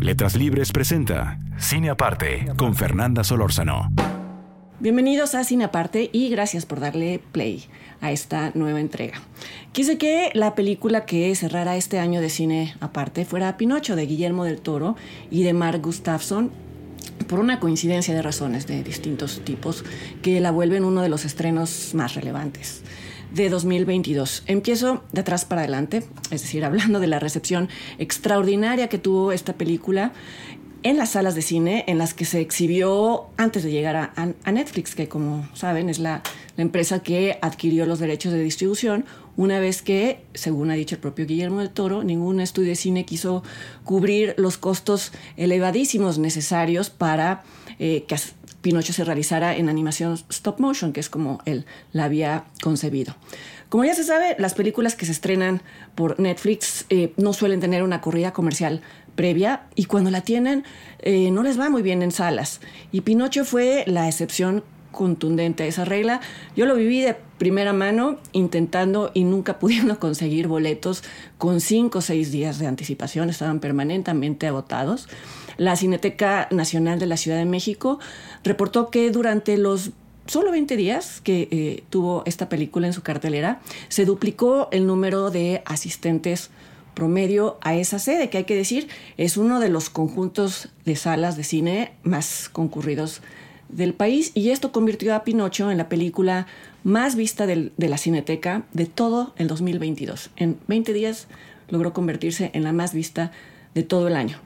Letras Libres presenta Cine Aparte con Fernanda Solórzano. Bienvenidos a Cine Aparte y gracias por darle play a esta nueva entrega. Quise que la película que cerrara este año de Cine Aparte fuera Pinocho de Guillermo del Toro y de Mark Gustafsson por una coincidencia de razones de distintos tipos que la vuelven uno de los estrenos más relevantes de 2022. Empiezo de atrás para adelante, es decir, hablando de la recepción extraordinaria que tuvo esta película en las salas de cine en las que se exhibió antes de llegar a, Netflix, que como saben es la, la, empresa que adquirió los derechos de distribución una vez que, según ha dicho el propio Guillermo del Toro, ningún estudio de cine quiso cubrir los costos elevadísimos necesarios para eh, que Pinocho se realizara en animación stop motion, que es como él la había concebido. Como ya se sabe, las películas que se estrenan por Netflix eh, no suelen tener una corrida comercial previa y cuando la tienen eh, no les va muy bien en salas. Y Pinocho fue la excepción contundente a esa regla. Yo lo viví de primera mano intentando y nunca pudiendo conseguir boletos con cinco o seis días de anticipación, estaban permanentemente agotados. La Cineteca Nacional de la Ciudad de México reportó que durante los solo 20 días que eh, tuvo esta película en su cartelera, se duplicó el número de asistentes promedio a esa sede, que hay que decir es uno de los conjuntos de salas de cine más concurridos del país y esto convirtió a Pinocho en la película más vista del, de la Cineteca de todo el 2022. En 20 días logró convertirse en la más vista de todo el año.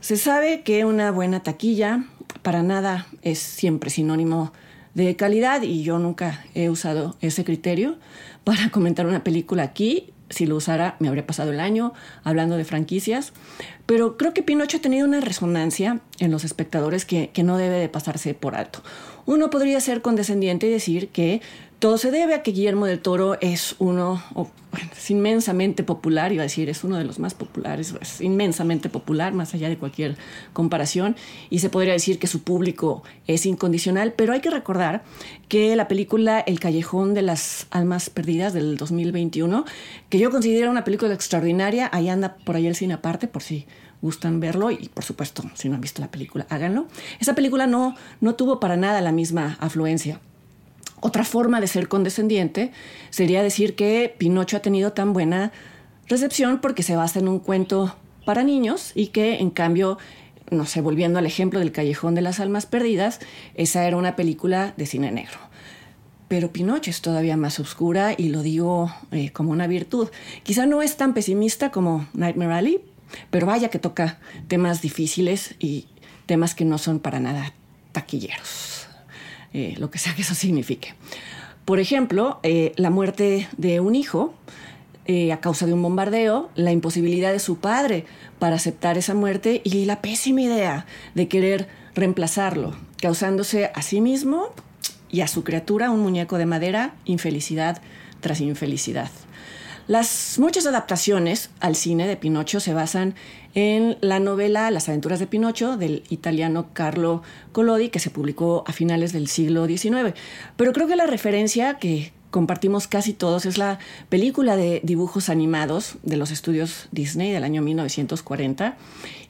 Se sabe que una buena taquilla para nada es siempre sinónimo de calidad y yo nunca he usado ese criterio para comentar una película aquí si lo usara me habría pasado el año hablando de franquicias, pero creo que Pinocho ha tenido una resonancia en los espectadores que, que no debe de pasarse por alto. Uno podría ser condescendiente y decir que todo se debe a que Guillermo del Toro es uno, es inmensamente popular, iba a decir, es uno de los más populares, es inmensamente popular, más allá de cualquier comparación, y se podría decir que su público es incondicional, pero hay que recordar que la película El Callejón de las Almas Perdidas del 2021, que yo considero una película extraordinaria, ahí anda por ahí el cine aparte, por si gustan verlo y por supuesto si no han visto la película háganlo. Esa película no no tuvo para nada la misma afluencia otra forma de ser condescendiente sería decir que Pinocho ha tenido tan buena recepción porque se basa en un cuento para niños y que en cambio, no sé, volviendo al ejemplo del Callejón de las Almas Perdidas, esa era una película de cine negro. Pero Pinocho es todavía más oscura y lo digo eh, como una virtud. Quizá no es tan pesimista como Nightmare Alley, pero vaya que toca temas difíciles y temas que no son para nada taquilleros. Eh, lo que sea que eso signifique. Por ejemplo, eh, la muerte de un hijo eh, a causa de un bombardeo, la imposibilidad de su padre para aceptar esa muerte y la pésima idea de querer reemplazarlo, causándose a sí mismo y a su criatura un muñeco de madera, infelicidad tras infelicidad. Las muchas adaptaciones al cine de Pinocho se basan en la novela Las aventuras de Pinocho del italiano Carlo Collodi, que se publicó a finales del siglo XIX. Pero creo que la referencia que compartimos casi todos es la película de dibujos animados de los estudios Disney del año 1940.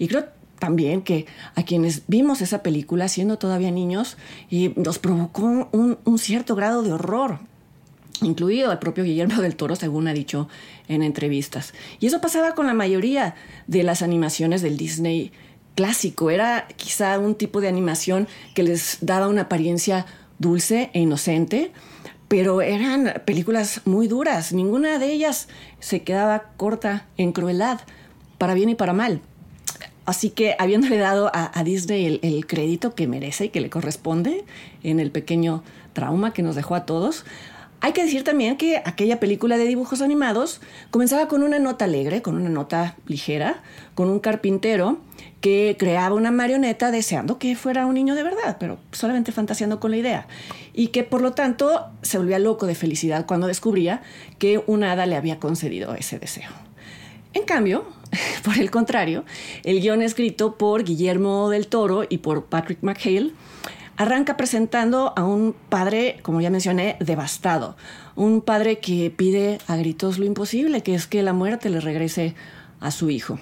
Y creo también que a quienes vimos esa película siendo todavía niños y nos provocó un, un cierto grado de horror incluido el propio Guillermo del Toro, según ha dicho en entrevistas. Y eso pasaba con la mayoría de las animaciones del Disney clásico. Era quizá un tipo de animación que les daba una apariencia dulce e inocente, pero eran películas muy duras. Ninguna de ellas se quedaba corta en crueldad, para bien y para mal. Así que habiéndole dado a, Disney el, crédito que merece y que le corresponde en el pequeño trauma que nos dejó a todos, Hay que decir también que aquella película de dibujos animados comenzaba con una nota alegre, con una nota ligera, con un carpintero que creaba una marioneta deseando que fuera un niño de verdad, pero solamente fantaseando con la idea. Y que por lo tanto se volvía loco de felicidad cuando descubría que una hada le había concedido ese deseo. En cambio, por el contrario, el guion escrito por Guillermo del Toro y por Patrick McHale arranca presentando a un padre, como ya mencioné, devastado. Un padre que pide a gritos lo imposible, que es que la muerte le regrese a su hijo.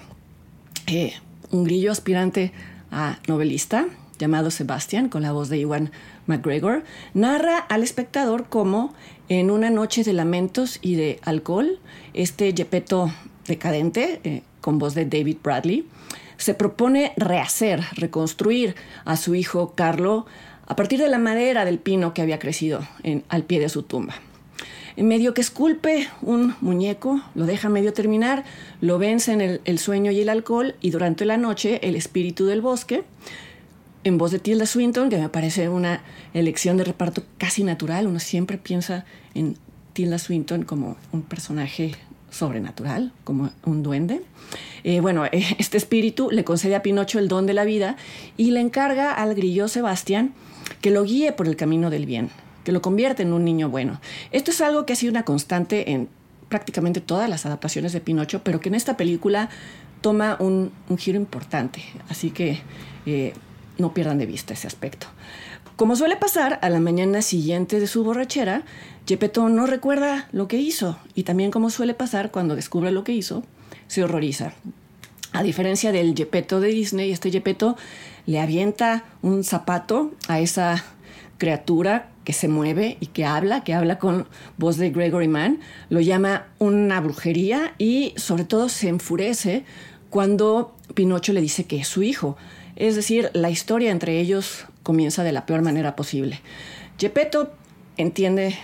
Eh, un grillo aspirante a novelista llamado Sebastian, con la voz de Iwan McGregor, narra al espectador cómo en una noche de lamentos y de alcohol, este Gepetto decadente, eh, con voz de David Bradley, se propone rehacer, reconstruir a su hijo Carlo a partir de la madera del pino que había crecido al pie de su tumba. En medio que esculpe un muñeco, lo deja medio terminar, lo vence en el, el, sueño y el alcohol y durante la noche el espíritu del bosque, en voz de Tilda Swinton, que me parece una elección de reparto casi natural, uno siempre piensa en Tilda Swinton como un personaje sobrenatural, como un duende. Eh, bueno, este espíritu le concede a Pinocho el don de la vida y le encarga al grillo Sebastián que lo guíe por el camino del bien, que lo convierte en un niño bueno. Esto es algo que ha sido una constante en prácticamente todas las adaptaciones de Pinocho, pero que en esta película toma un, un giro importante. Así que eh, no pierdan de vista ese aspecto. Como suele pasar, a la mañana siguiente de su borrachera, Gepetto no recuerda lo que hizo y también como suele pasar cuando descubre lo que hizo, se horroriza. A diferencia del Gepetto de Disney, este Gepetto le avienta un zapato a esa criatura que se mueve y que habla, que habla con voz de Gregory Mann, lo llama una brujería y sobre todo se enfurece cuando Pinocho le dice que es su hijo. Es decir, la historia entre ellos comienza de la peor manera posible. Gepetto entiende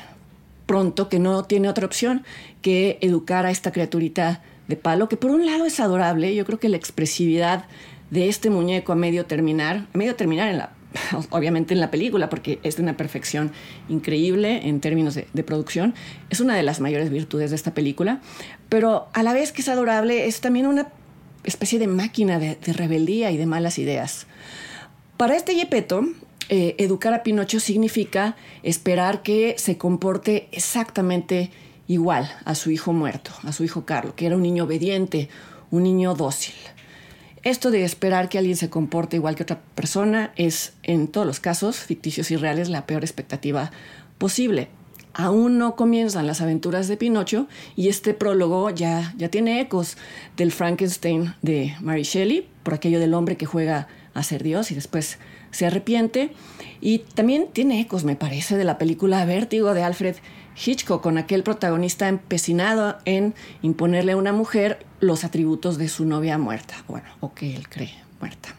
pronto que no tiene otra opción que educar a esta criaturita de palo, que por un lado es adorable, yo creo que la expresividad de este muñeco a medio terminar, a medio terminar en la, obviamente en la película, porque es de una perfección increíble en términos de, de, producción, es una de las mayores virtudes de esta película, pero a la vez que es adorable, es también una especie de máquina de, rebeldía y de malas ideas. Para este Yepeto, eh, educar a Pinocho significa esperar que se comporte exactamente igual a su hijo muerto, a su hijo Carlo, que era un niño obediente, un niño dócil. Esto de esperar que alguien se comporte igual que otra persona es, en todos los casos, ficticios y reales, la peor expectativa posible. Aún no comienzan las aventuras de Pinocho y este prólogo ya, ya tiene ecos del Frankenstein de Mary Shelley, por aquello del hombre que juega a ser Dios y después se arrepiente. Y también tiene ecos, me parece, de la película Vértigo de Alfred Hitchcock, con aquel protagonista empecinado en imponerle a una mujer los atributos de su novia muerta, bueno, o que él cree muerta.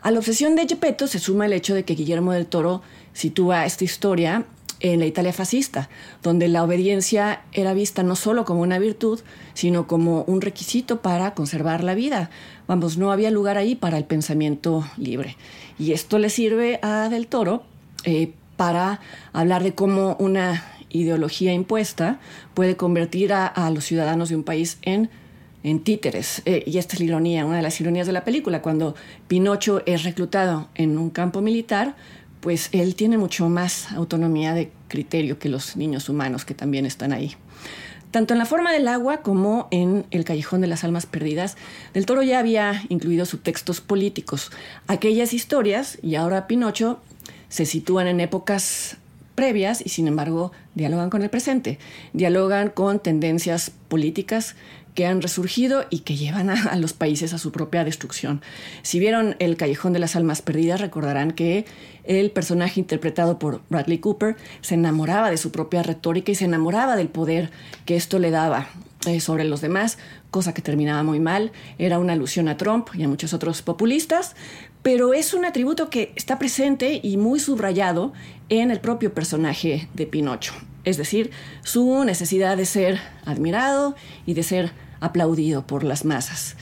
A la obsesión de Gepetto se suma el hecho de que Guillermo del Toro sitúa esta historia en la Italia fascista, donde la obediencia era vista no solo como una virtud, sino como un requisito para conservar la vida. Vamos, no había lugar ahí para el pensamiento libre. Y esto le sirve a Del Toro eh, para hablar de cómo una ideología impuesta puede convertir a, los ciudadanos de un país en, en títeres. Eh, y esta es la ironía, una de las ironías de la película. Cuando Pinocho es reclutado en un campo militar, pues él tiene mucho más autonomía de criterio que los niños humanos que también están ahí. Tanto en la forma del agua como en El Callejón de las Almas Perdidas, Del Toro ya había incluido subtextos políticos. Aquellas historias, y ahora Pinocho, se sitúan en épocas previas y sin embargo dialogan con el presente, dialogan con tendencias políticas que han resurgido y que llevan a, los países a su propia destrucción. Si vieron El Callejón de las Almas Perdidas, recordarán que el personaje interpretado por Bradley Cooper se enamoraba de su propia retórica y se enamoraba del poder que esto le daba eh, sobre los demás, cosa que terminaba muy mal. Era una alusión a Trump y a muchos otros populistas, pero es un atributo que está presente y muy subrayado en el propio personaje de Pinocho es decir, su necesidad de ser admirado y de ser aplaudido por las masas.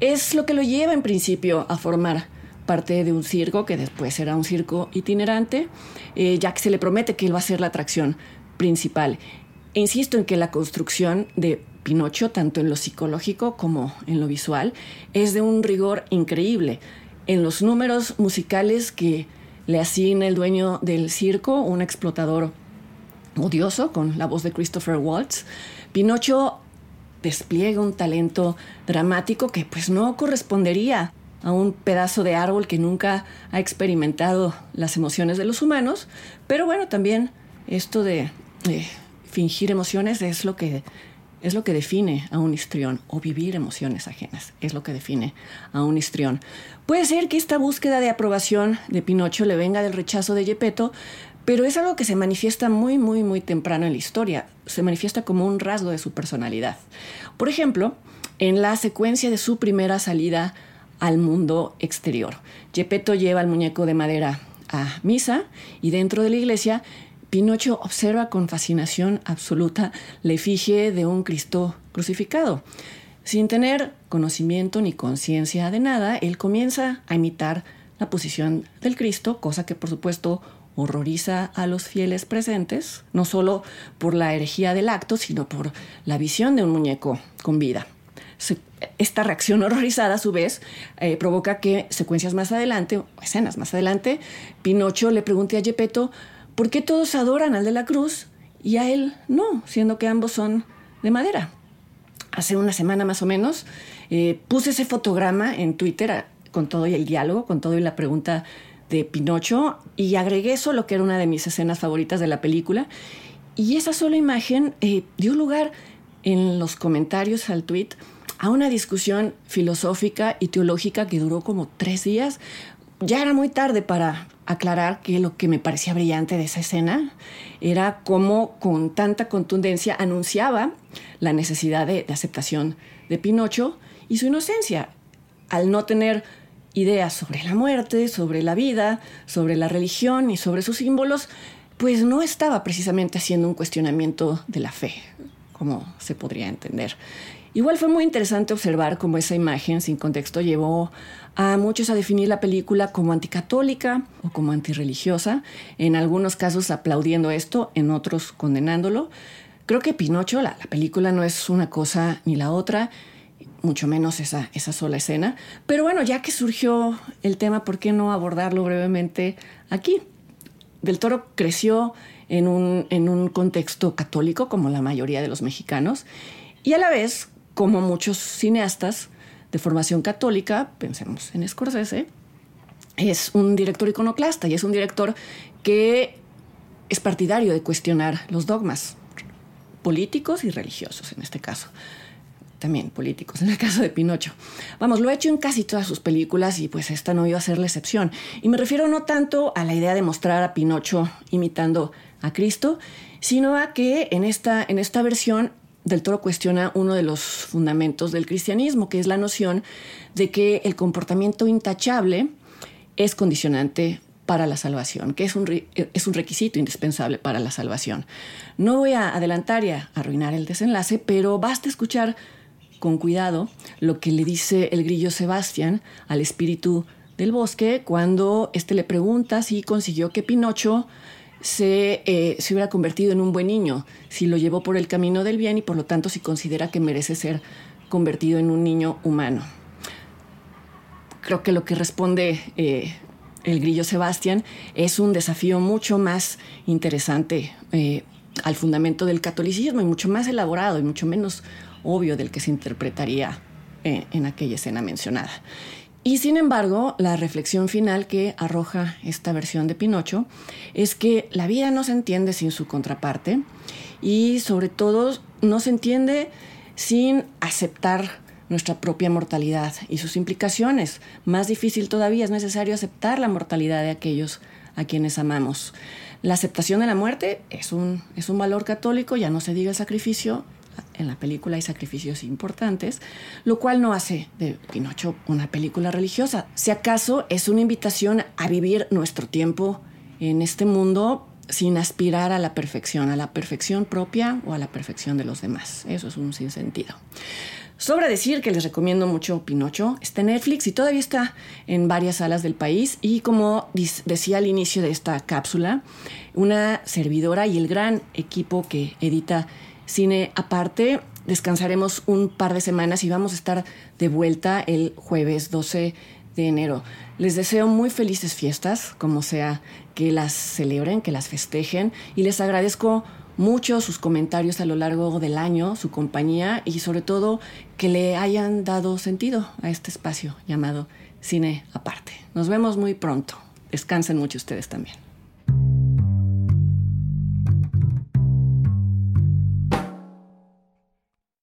Es lo que lo lleva en principio a formar parte de un circo que después será un circo itinerante, eh, ya que se le promete que él va a ser la atracción principal. E insisto en que la construcción de Pinocho, tanto en lo psicológico como en lo visual, es de un rigor increíble. En los números musicales que le asigna el dueño del circo, un explotador odioso, con la voz de Christopher Waltz, Pinocho despliega un talento dramático que pues no correspondería a un pedazo de árbol que nunca ha experimentado las emociones de los humanos, pero bueno, también esto de fingir emociones es lo que es lo que define a un histrión, o vivir emociones ajenas, es lo que define a un histrión. Puede ser que esta búsqueda de aprobación de Pinocho le venga del rechazo de Gepetto, pero es algo que se manifiesta muy, muy, muy temprano en la historia. Se manifiesta como un rasgo de su personalidad. Por ejemplo, en la secuencia de su primera salida al mundo exterior. Gepetto lleva el muñeco de madera a misa y dentro de la iglesia Pinocho observa con fascinación absoluta la efigie de un Cristo crucificado. Sin tener conocimiento ni conciencia de nada, él comienza a imitar la posición del Cristo, cosa que por supuesto horroriza a los fieles presentes, no solo por la herejía del acto, sino por la visión de un muñeco con vida. esta reacción horrorizada, a su vez, eh, provoca que secuencias más adelante, escenas más adelante, Pinocho le pregunte a Gepetto por qué todos adoran al de la cruz y a él no, siendo que ambos son de madera. Hace una semana más o menos eh, puse ese fotograma en Twitter con todo y el diálogo, con todo y la pregunta de Pinocho y agregué eso, lo que era una de mis escenas favoritas de la película. Y esa sola imagen eh, dio lugar en los comentarios al tweet a una discusión filosófica y teológica que duró como tres días. Ya era muy tarde para aclarar que lo que me parecía brillante de esa escena era cómo con tanta contundencia anunciaba la necesidad de, de aceptación de Pinocho y su inocencia, al no tener ideas sobre la muerte, sobre la vida, sobre la religión y sobre sus símbolos, pues no estaba precisamente haciendo un cuestionamiento de la fe, como se podría entender. Igual fue muy interesante observar cómo esa imagen sin contexto llevó a muchos a definir la película como anticatólica o como antirreligiosa, en algunos casos aplaudiendo esto, en otros condenándolo. Creo que Pinocho, la, la película no es una cosa ni la otra, mucho menos esa, esa sola escena. Pero bueno, ya que surgió el tema, ¿por qué no abordarlo brevemente aquí? Del Toro creció en un, en un contexto católico, como la mayoría de los mexicanos, y a la vez, como muchos cineastas de formación católica, pensemos en Scorsese, es un director iconoclasta y es un director que es partidario de cuestionar los dogmas políticos y religiosos en este caso también políticos, en el caso de Pinocho. Vamos, lo ha hecho en casi todas sus películas y pues esta no iba a ser la excepción. Y me refiero no tanto a la idea de mostrar a Pinocho imitando a Cristo, sino a que en esta, en esta versión del Toro cuestiona uno de los fundamentos del cristianismo, que es la noción de que el comportamiento intachable es condicionante para la salvación, que es un, es un requisito indispensable para la salvación. No voy a adelantar y arruinar el desenlace, pero basta escuchar con cuidado lo que le dice el grillo Sebastián al espíritu del bosque cuando éste le pregunta si consiguió que Pinocho se, eh, se hubiera convertido en un buen niño, si lo llevó por el camino del bien y por lo tanto si considera que merece ser convertido en un niño humano. Creo que lo que responde eh, el grillo Sebastián es un desafío mucho más interesante eh, al fundamento del catolicismo y mucho más elaborado y mucho menos obvio del que se interpretaría eh, en aquella escena mencionada. Y sin embargo, la reflexión final que arroja esta versión de Pinocho es que la vida no se entiende sin su contraparte y sobre todo no se entiende sin aceptar nuestra propia mortalidad y sus implicaciones. Más difícil todavía es necesario aceptar la mortalidad de aquellos a quienes amamos. La aceptación de la muerte es un, es un valor católico, ya no se diga el sacrificio, en la película hay sacrificios importantes, lo cual no hace de Pinocho una película religiosa. Si acaso es una invitación a vivir nuestro tiempo en este mundo sin aspirar a la perfección, a la perfección propia o a la perfección de los demás. Eso es un sinsentido. Sobra decir que les recomiendo mucho Pinocho. Está en Netflix y todavía está en varias salas del país. Y como decía al inicio de esta cápsula, una servidora y el gran equipo que edita cine aparte, descansaremos un par de semanas y vamos a estar de vuelta el jueves 12 de enero. Les deseo muy felices fiestas, como sea que las celebren, que las festejen y les agradezco mucho sus comentarios a lo largo del año, su compañía y sobre todo que le hayan dado sentido a este espacio llamado Cine Aparte. Nos vemos muy pronto. Descansen mucho ustedes también.